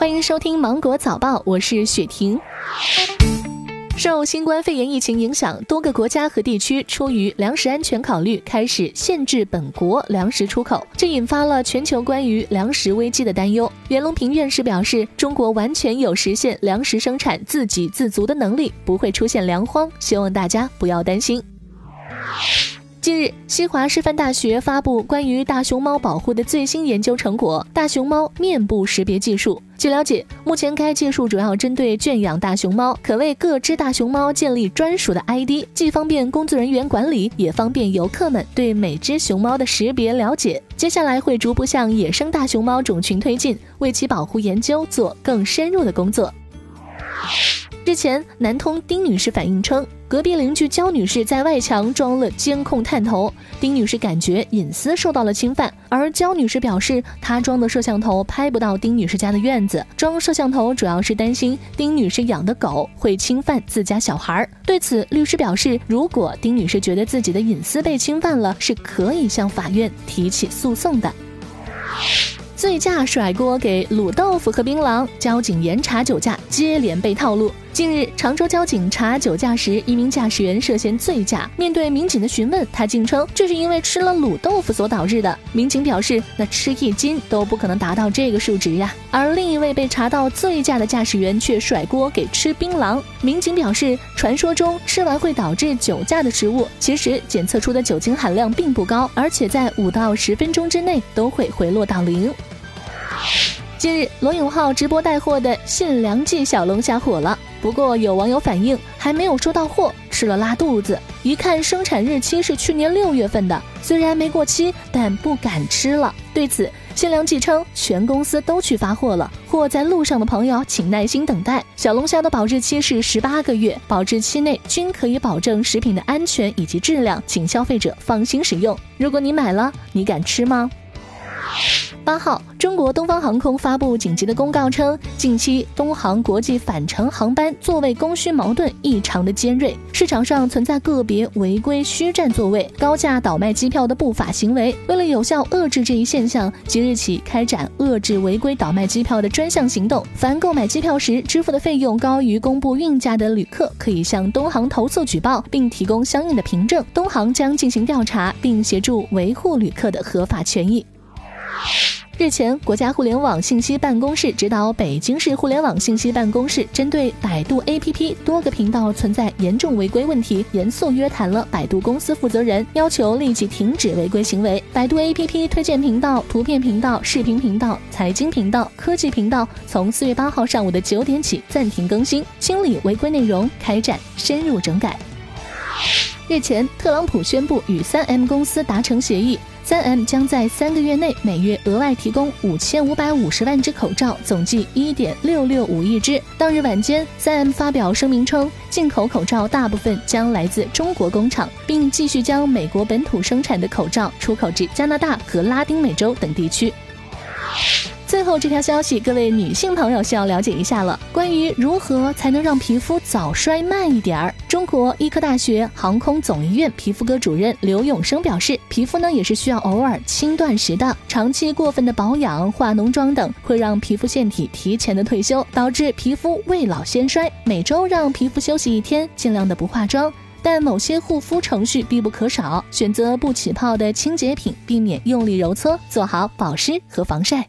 欢迎收听芒果早报，我是雪婷。受新冠肺炎疫情影响，多个国家和地区出于粮食安全考虑，开始限制本国粮食出口，这引发了全球关于粮食危机的担忧。袁隆平院士表示，中国完全有实现粮食生产自给自足的能力，不会出现粮荒，希望大家不要担心。近日，西华师范大学发布关于大熊猫保护的最新研究成果——大熊猫面部识别技术。据了解，目前该技术主要针对圈养大熊猫，可为各只大熊猫建立专属的 ID，既方便工作人员管理，也方便游客们对每只熊猫的识别了解。接下来会逐步向野生大熊猫种群推进，为其保护研究做更深入的工作。日前，南通丁女士反映称，隔壁邻居焦女士在外墙装了监控探头，丁女士感觉隐私受到了侵犯。而焦女士表示，她装的摄像头拍不到丁女士家的院子，装摄像头主要是担心丁女士养的狗会侵犯自家小孩。对此，律师表示，如果丁女士觉得自己的隐私被侵犯了，是可以向法院提起诉讼的。醉驾甩锅给卤豆腐和槟榔，交警严查酒驾，接连被套路。近日，常州交警查酒驾时，一名驾驶员涉嫌醉驾。面对民警的询问，他竟称这是因为吃了卤豆腐所导致的。民警表示，那吃一斤都不可能达到这个数值呀。而另一位被查到醉驾的驾驶员却甩锅给吃槟榔。民警表示，传说中吃完会导致酒驾的食物，其实检测出的酒精含量并不高，而且在五到十分钟之内都会回落到零。近日，罗永浩直播带货的信良记小龙虾火了。不过有网友反映，还没有收到货，吃了拉肚子。一看生产日期是去年六月份的，虽然没过期，但不敢吃了。对此，信良记称全公司都去发货了，货在路上的朋友请耐心等待。小龙虾的保质期是十八个月，保质期内均可以保证食品的安全以及质量，请消费者放心使用。如果你买了，你敢吃吗？八号，中国东方航空发布紧急的公告称，近期东航国际返程航班座位供需矛盾异常的尖锐，市场上存在个别违规虚占座位、高价倒卖机票的不法行为。为了有效遏制这一现象，即日起开展遏制违规倒卖机票的专项行动。凡购买机票时支付的费用高于公布运价的旅客，可以向东航投诉举报，并提供相应的凭证。东航将进行调查，并协助维护旅客的合法权益。日前，国家互联网信息办公室指导北京市互联网信息办公室，针对百度 APP 多个频道存在严重违规问题，严肃约谈了百度公司负责人，要求立即停止违规行为。百度 APP 推荐频道、图片频道、视频频道、财经频道、科技频道，从四月八号上午的九点起暂停更新，清理违规内容，开展深入整改。日前，特朗普宣布与三 M 公司达成协议。三 M 将在三个月内每月额外提供五千五百五十万只口罩，总计一点六六五亿只。当日晚间，三 M 发表声明称，进口口罩大部分将来自中国工厂，并继续将美国本土生产的口罩出口至加拿大和拉丁美洲等地区。最后这条消息，各位女性朋友需要了解一下了。关于如何才能让皮肤早衰慢一点儿，中国医科大学航空总医院皮肤科主任刘永生表示，皮肤呢也是需要偶尔轻断食的。长期过分的保养、化浓妆等，会让皮肤腺体提前的退休，导致皮肤未老先衰。每周让皮肤休息一天，尽量的不化妆。但某些护肤程序必不可少，选择不起泡的清洁品，避免用力揉搓，做好保湿和防晒。